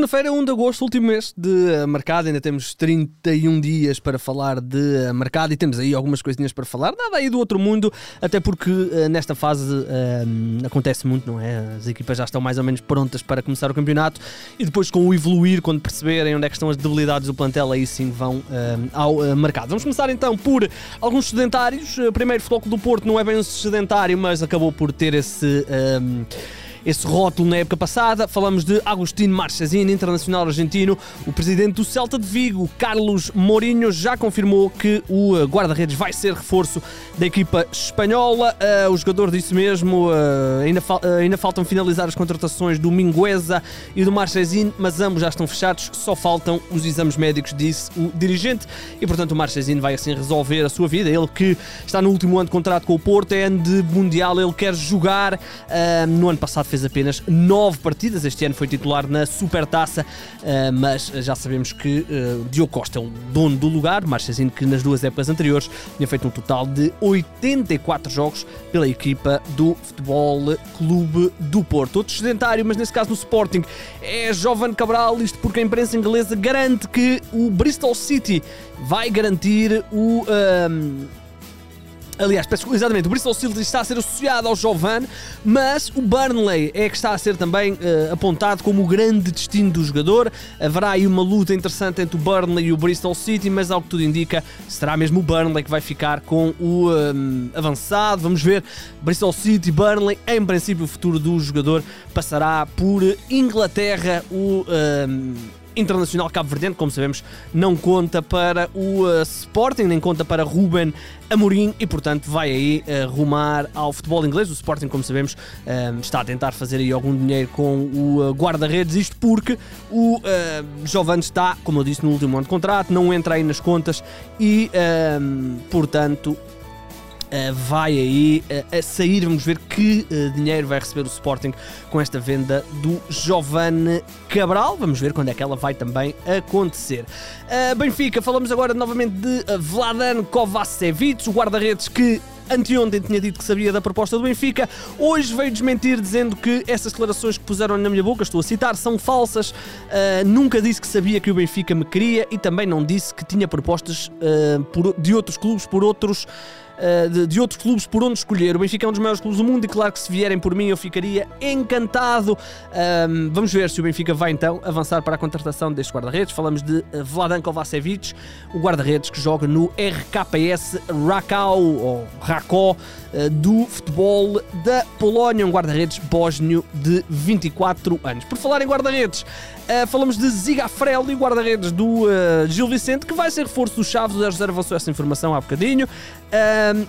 segunda-feira, 1 de agosto, último mês de uh, mercado. Ainda temos 31 dias para falar de uh, mercado e temos aí algumas coisinhas para falar. Nada aí do outro mundo, até porque uh, nesta fase acontece muito, não é? As equipas já estão mais ou menos prontas para começar o campeonato e depois, com o evoluir, quando perceberem onde é que estão as debilidades do plantel, aí sim vão ao mercado. Vamos começar então por alguns sedentários. primeiro, Futebol do Porto não é bem um sedentário, mas acabou por ter esse esse rótulo na época passada. Falamos de Agostinho Marchesini, internacional argentino. O presidente do Celta de Vigo, Carlos Mourinho, já confirmou que o eh, guarda-redes vai ser reforço da equipa espanhola. Uh, o jogador disse mesmo, uh, ainda, fal uh, ainda faltam finalizar as contratações do Mingueza e do Marchesini, mas ambos já estão fechados, só faltam os exames médicos, disse o dirigente. E portanto o Marchesini vai assim resolver a sua vida. Ele que está no último ano de contrato com o Porto, é ano de Mundial, ele quer jogar. no ano passado fez apenas nove partidas. Este ano foi titular na Supertaça, eh, mas já sabemos que eh, Diogo Costa é o dono do lugar. Marchesino que nas duas épocas anteriores tinha feito um total de 84 jogos pela equipa do Futebol Clube do Porto. Outro sedentário, mas nesse caso no Sporting, é Jovan Cabral. Isto porque a imprensa inglesa garante que o Bristol City vai garantir o. Um, ehm, Aliás, peço, exatamente, o Bristol City está a ser associado ao Jovan, mas o Burnley é que está a ser também uh, apontado como o grande destino do jogador. Haverá aí uma luta interessante entre o Burnley e o Bristol City, mas ao que tudo indica, será mesmo o Burnley que vai ficar com o um, eh, avançado. Vamos ver, Bristol City, Burnley, em princípio o futuro do jogador passará por Inglaterra, o... Um, eh, Internacional Cabo Verde, como sabemos, não conta para o uh, Sporting, nem conta para Ruben Amorim e, portanto, vai aí uh, rumar ao futebol inglês. O Sporting, como sabemos, uh, está a tentar fazer aí algum dinheiro com o guarda-redes, isto porque o uh, Giovanni está, como eu disse, no último ano de contrato, não entra aí nas contas e, portanto, Uh, vai aí uh, a sair. Vamos ver que uh, dinheiro vai receber o Sporting com esta venda do Giovanni Cabral. Vamos ver quando é que ela vai também acontecer. Benfica, falamos agora novamente de Vladan Kovacevic, o guarda-redes que anteontem tinha dito que sabia da proposta do Benfica, hoje veio desmentir dizendo que essas declarações que puseram na minha boca, estou a citar, são falsas. Uh, nunca disse que sabia que o Benfica me queria e também não disse que tinha propostas uh, por, de outros clubes por outros eh, de, de, outros clubes por onde escolher. O Benfica é um dos maiores clubes do mundo e claro que se vierem por mim eu ficaria encantado. Um, vamos ver se o Benfica vai então avançar para a contratação deste guarda-redes. Falamos de eh, Vladan Kovacevic, o guarda-redes que joga no RKPS Rakau, ou Rakó, uh, do futebol da Polónia, um guarda-redes bósnio de 24 anos. Por falar em guarda-redes, Uh, falamos de Ziga Frelli, guarda-redes do uh, Gil Vicente, que vai ser reforço do Chaves. O José avançou essa informação há bocadinho.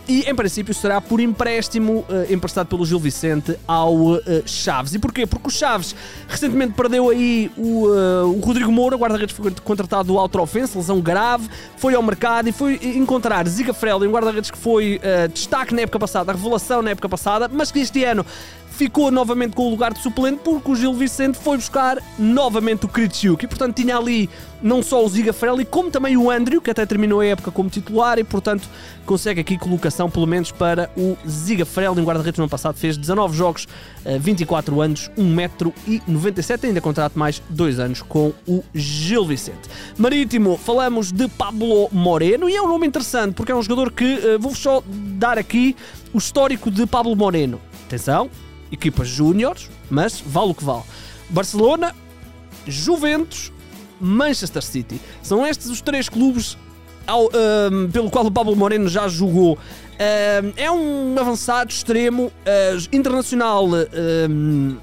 E em princípio será por empréstimo emprestado pelo Gil Vicente ao Chaves. E porquê? Porque o Chaves recentemente perdeu aí o, o Rodrigo Moura, guarda-redes foi contratado do Offense, lesão grave, foi ao mercado e foi encontrar Ziga Frelli, um guarda-redes que foi destaque na época passada, revelação na época passada, mas que este ano ficou novamente com o lugar de suplente porque o Gil Vicente foi buscar novamente o Kritsiuk e portanto tinha ali não só o Ziga Frelli como também o Andrew que até terminou a época como titular e portanto consegue aqui colocação pelo menos para o Ziga Frelli, um guarda-redes no ano passado fez 19 jogos, 24 eh, anos 1,97m, ainda contrato mais 2 anos com o Gil Vicente. Marítimo, falamos de Pablo Moreno e é um nome interessante porque é um jogador que eh, vou só dar aqui o histórico de Pablo Moreno. Atenção, equipas júniores, mas vale o que vale. Barcelona, Juventus, Manchester City. São estes os três clubes ao, um, pelo qual o Pablo Moreno já jogou. Um, é um avançado extremo, uh, internacional. Um,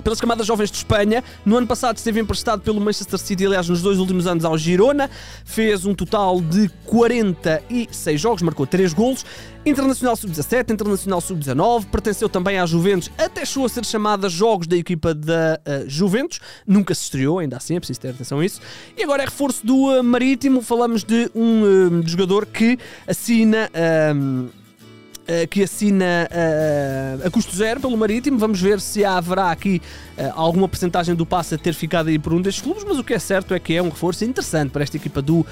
pelas camadas jovens de Espanha. No ano passado esteve emprestado pelo Manchester City, aliás, nos dois últimos anos ao Girona. Fez um total de 46 jogos, marcou 3 golos. Internacional Sub-17, Internacional Sub-19, pertenceu também à Juventus, até chegou a ser chamada Jogos da equipa da uh, Juventus, nunca se estreou, ainda assim é preciso ter atenção a isso. E agora é reforço do uh, Marítimo, falamos de um uh, jogador que assina que assina uh, a custo zero pelo Marítimo. Vamos ver se haverá aqui uh, alguma porcentagem do passe a ter ficado aí por um destes clubes, mas o que é certo é que é um reforço interessante para esta equipa do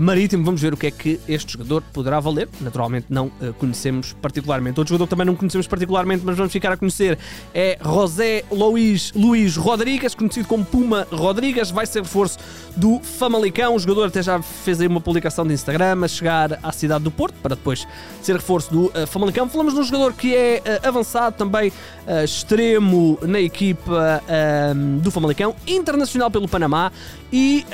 Marítimo. Vamos ver o que é que este jogador poderá valer. Naturalmente não conhecemos particularmente. Outro jogador que também não conhecemos particularmente, mas vamos ficar a conhecer é José Luís, Luís Rodrigues, conhecido como Puma Rodrigues, vai ser reforço do Famalicão. O jogador até já fez aí uma publicação de Instagram a chegar à cidade do Porto para depois ser reforço do uh, Famalicão. Falamos de um jogador que é uh, avançado, também uh, extremo na equipa do Famalicão, internacional pelo Panamá e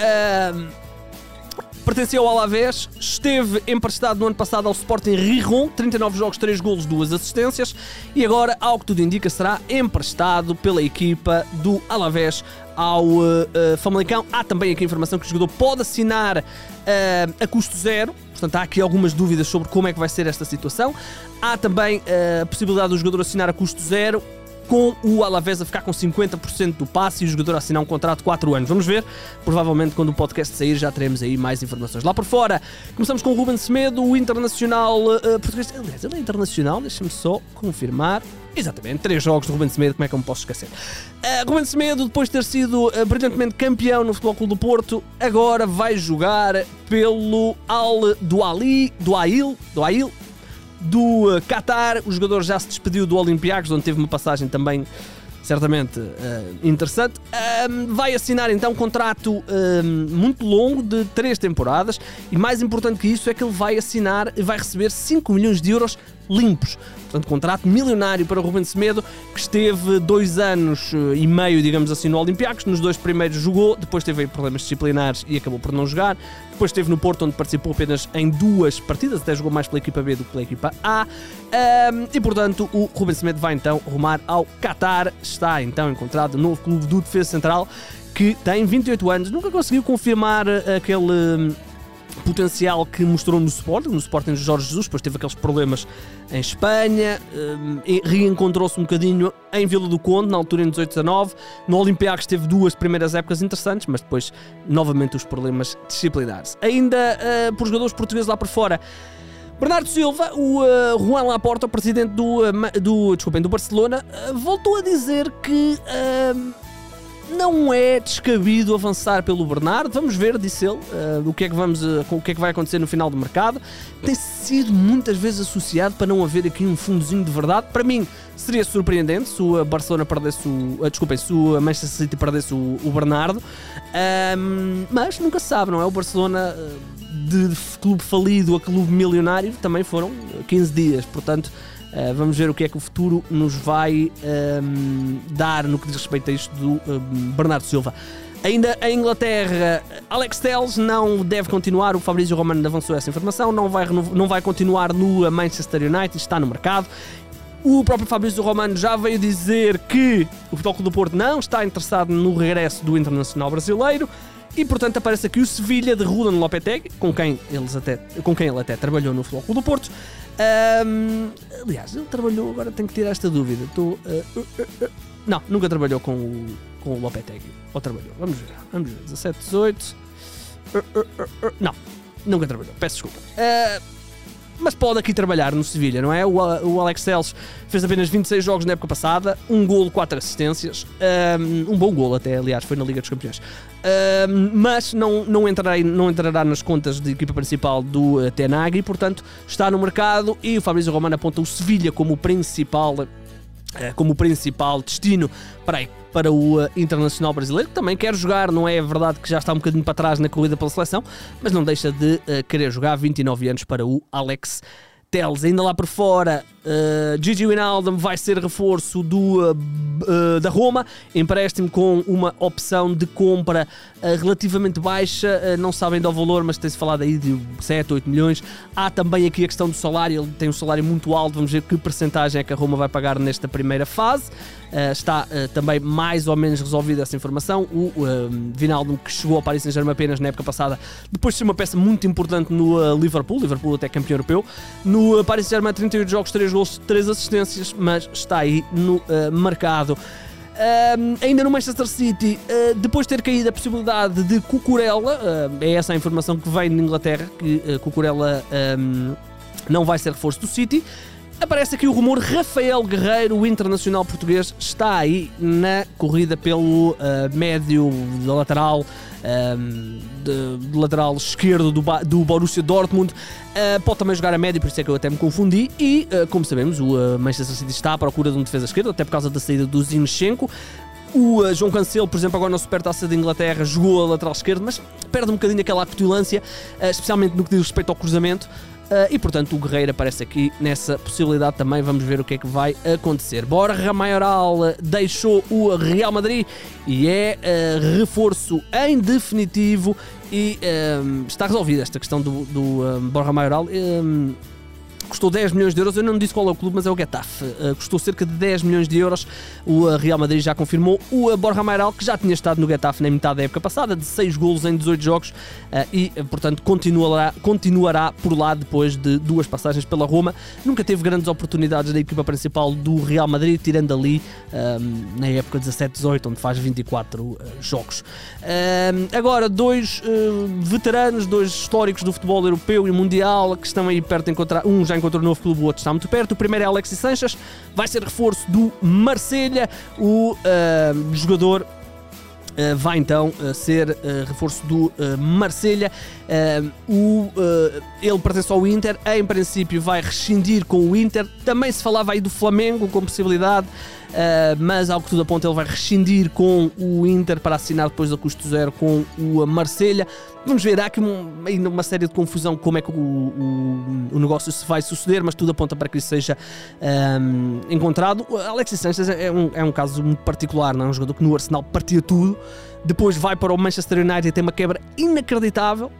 pertenceu ao Alavés, esteve emprestado no ano passado ao Sporting Riron, 39 jogos, 3 golos, 2 assistências, e agora, ao que tudo indica, será emprestado pela equipa do Alavés ao uh, uh, Famalicão. Há também aqui a informação que o jogador pode assinar uh, a custo zero, portanto há aqui algumas dúvidas sobre como é que vai ser esta situação. Há também a possibilidade do jogador assinar a custo zero com o Alavés a ficar com 50% do passe e o jogador a assinar um contrato de 4 anos. Vamos ver, provavelmente quando o podcast sair já teremos aí mais informações. Lá por fora, começamos com o Ruben Semedo, o internacional uh, português. Aliás, ele é internacional, deixa-me só confirmar. Exatamente, três jogos do Ruben Semedo, como é que eu me posso esquecer? Uh, Ruben Semedo, depois de ter sido uh, brilhantemente campeão no Futebol Clube do Porto, agora vai jogar pelo Al do Ali, do Ail, do uh, Qatar. O jogador já se despediu do Olympiacos, onde teve uma passagem também certamente uh, interessante. Vai assinar então um contrato muito longo de três temporadas e mais importante que isso é que ele vai assinar e vai receber 5 milhões de euros limpos. Portanto, contrato milionário para Rubens Semedo, que esteve dois anos eh, e meio, digamos assim, no Olympiacos. Nos dois primeiros jogou, depois teve problemas disciplinares e acabou por não jogar. Depois esteve no Porto, onde participou apenas em duas partidas, até jogou mais pela equipa B do que pela equipa A. Um, e, portanto, o Rubens Semedo vai então rumar ao Qatar. Está então encontrado no novo clube do Defesa Central, que tem 28 anos. Nunca conseguiu confirmar eh, aquele potencial que mostrou no Sporting, no Sporting de Jorge Jesus, depois teve aqueles problemas em Espanha, um, reencontrou-se um bocadinho em Vila do Conde, na altura em 18-19, no Olympiacos teve duas primeiras épocas interessantes, mas depois novamente os problemas disciplinares. Ainda uh, por jogadores portugueses lá por fora, Bernardo Silva, o uh, Juan Laporta, o presidente do, uh, do, desculpem, do Barcelona, uh, voltou a dizer que não é descabido avançar pelo Bernardo. Vamos ver, disse ele, uh, o, que é que vamos, uh, o que é que vai acontecer no final do mercado. Tem sido muitas vezes associado para não haver aqui um fundozinho de verdade. Para mim, seria surpreendente se o Barcelona perdesse o. Uh, desculpem, se o Manchester City perdesse o, o Bernardo. Mas nunca se sabe, não é? O Barcelona de, de clube falido a clube milionário também foram 15 dias, portanto. Uh, vamos ver o que é que o futuro nos vai um, ehm, dar no que diz respeito a isto do um, ehm, Bernardo Silva. Ainda em Inglaterra, Alex Telles não deve continuar. O Fabrício Romano avançou essa informação. Não vai, não vai continuar no Manchester United, está no mercado. O próprio Fabrício Romano já veio dizer que o Futebol do Porto não está interessado no regresso do Internacional Brasileiro. E portanto aparece aqui o Sevilha de Rudan Lopetegui, com quem, eles até, com quem ele até trabalhou no Futebol do Porto. Um, aliás, ele trabalhou, agora tenho que tirar esta dúvida. Estou. Uh, uh, uh, não, nunca trabalhou com o, com o Lopetegui. Ou trabalhou? Vamos ver. Vamos ver. 17, 18. não, nunca trabalhou. Peço desculpa. Pode aqui trabalhar no Sevilha, não é? O, o Alex Telles fez apenas 26 jogos na época passada, um golo, quatro assistências, um, bom golo até, aliás, foi na Liga dos Campeões. Mas não, não, entrará, não entrará nas contas de equipa principal do uh, Tenag e, portanto, está no mercado e o Fabrício Romano aponta o Sevilha como o principal eh, como o principal destino para, para o uh, Internacional Brasileiro, que também quer jogar, não é verdade que já está um bocadinho para trás na corrida pela seleção, mas não deixa de uh, querer jogar. 29 anos para o Alex Teles. Ainda lá por fora, Uh, Gigi Wijnaldum vai ser reforço do, uh, uh, da Roma, empréstimo com uma opção de compra relativamente baixa, não sabem do valor, mas tem-se falado aí de 7, 8 milhões. Há também aqui a questão do salário, ele tem um salário muito alto, vamos ver que percentagem é que a Roma vai pagar nesta primeira fase. está também mais ou menos resolvida essa informação. O Vinaldum, que chegou ao Paris Saint-Germain apenas na época passada, depois de ser uma peça muito importante no Liverpool, Liverpool até campeão europeu. No Paris Saint-Germain, 38 jogos, 3 gols, 3 assistências, mas está aí no uh, mercado. Uh, ainda no Manchester City, uh, depois de ter caído a possibilidade de Cucurella, é essa a informação que vem de Inglaterra, que Cucurella um, não vai ser reforço do City. Aparece aqui o rumor Rafael Guerreiro, o internacional português, está aí na corrida pelo uh, médio da lateral. Um, de, lateral esquerdo do, do Borussia Dortmund uh, pode também jogar a médio, por isso é que eu até me confundi e, uh, como sabemos, o Manchester City está à procura de um defesa esquerdo, até por causa da saída do Zinchenko o João Cancelo, por exemplo, agora na Supertaça de Inglaterra jogou a lateral esquerdo, mas perde um bocadinho aquela petulância, especialmente no que diz respeito ao cruzamento. Uh, e portanto o Guerreiro aparece aqui nessa possibilidade também. Vamos ver o que é que vai acontecer. Borja Maioral deixou o Real Madrid e é uh, reforço em definitivo e uh, está resolvida esta questão do, do Borja Maioral custou 10 milhões de euros. Eu não disse qual é o clube, mas é o Getafe. Uh, custou cerca de 10 milhões de euros. O uh, Real Madrid já confirmou. O uh, Borja Mairal, que já tinha estado no Getafe na metade da época passada, de 6 golos em 18 jogos e, portanto, continuará, continuará por lá depois de duas passagens pela Roma. Nunca teve grandes oportunidades na equipa principal do Real Madrid, tirando ali na época 17-18, onde faz 24 jogos. agora, dois veteranos, dois históricos do futebol europeu e mundial que estão aí perto de encontrar. Um já já encontrou novo clube, o outro está muito perto. O primeiro é Alexis Sanches, vai ser reforço do Marselha, o uh, jogador Uh, vai então uh, ser uh, reforço do Marselha. o, ele pertence ao Inter, em princípio vai rescindir com o Inter. Também se falava aí do Flamengo com possibilidade. Uh, mas ao que tudo aponta ele vai rescindir com o Inter para assinar depois a custo zero com o Marselha. Vamos ver, há aqui ainda uma série de confusão como é que o, o, o, negócio se vai suceder, mas tudo aponta para que isso seja um, encontrado. Alexis Sanchez é um, é um caso muito particular, não é um jogador que no Arsenal partia tudo, depois vai para o Manchester United e tem uma quebra inacreditável.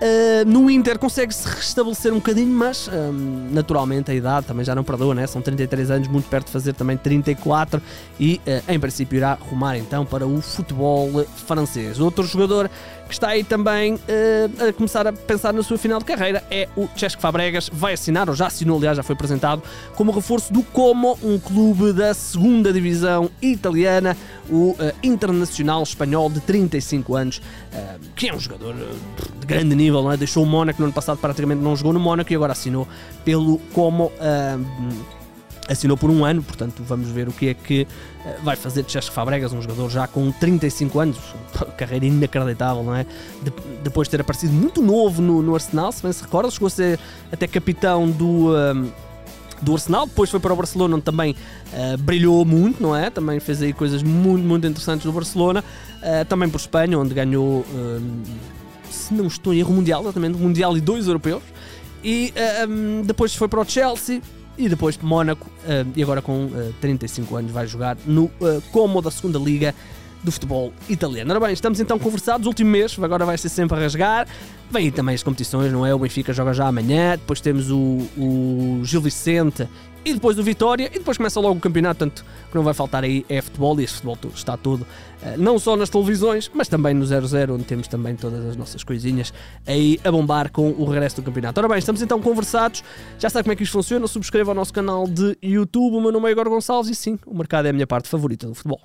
Uh, no Inter consegue-se restabelecer um bocadinho, mas uh, naturalmente a idade também já não perdoa, né? são 33 anos, muito perto de fazer também 34 e uh, em princípio irá rumar então para o futebol francês. Outro jogador que está aí também uh, a começar a pensar na sua final de carreira é o Chesco Fabregas. Vai assinar, ou já assinou, aliás, já foi apresentado, como reforço do Como, um clube da segunda divisão italiana, o uh, Internacional Espanhol de 35 anos, uh, que é um jogador de grande nível, não é? deixou o Mónaco no ano passado, praticamente não jogou no Mónaco e agora assinou pelo Como assinou por um ano, portanto vamos ver o que é que eh, vai fazer de Chesco Fabregas, um jogador já com 35 anos, carreira inacreditável, não é? De, depois de ter aparecido muito novo no, no, Arsenal, se bem se recorda, chegou a ser até capitão do. Um, ehm, do Arsenal, depois foi para o Barcelona, onde também uh, brilhou muito, não é? Também fez aí coisas muito, muito interessantes no Barcelona, uh, também por Espanha, onde ganhou, uh, se não estou em erro, Mundial, exatamente, Mundial e dois europeus, e um, depois foi para o Chelsea, e depois Mónaco, uh, e agora com uh, eh, 35 anos vai jogar no uh, Como da segunda liga do futebol italiano. Ora bem, estamos então conversados, último mês, agora vai ser sempre a rasgar. Vem aí também as competições, não é? O Benfica joga já amanhã, depois temos o, o Gil Vicente e depois o Vitória, e depois começa logo o campeonato, tanto que não vai faltar aí é futebol, e esse futebol está todo, eh, não só nas televisões, mas também no 00, onde temos também todas as nossas coisinhas aí a bombar com o regresso do campeonato. Ora bem, estamos então conversados, já sabe como é que isto funciona, subscreva o nosso canal de YouTube, o meu nome é Igor Gonçalves, e sim, o mercado é a minha parte favorita do futebol.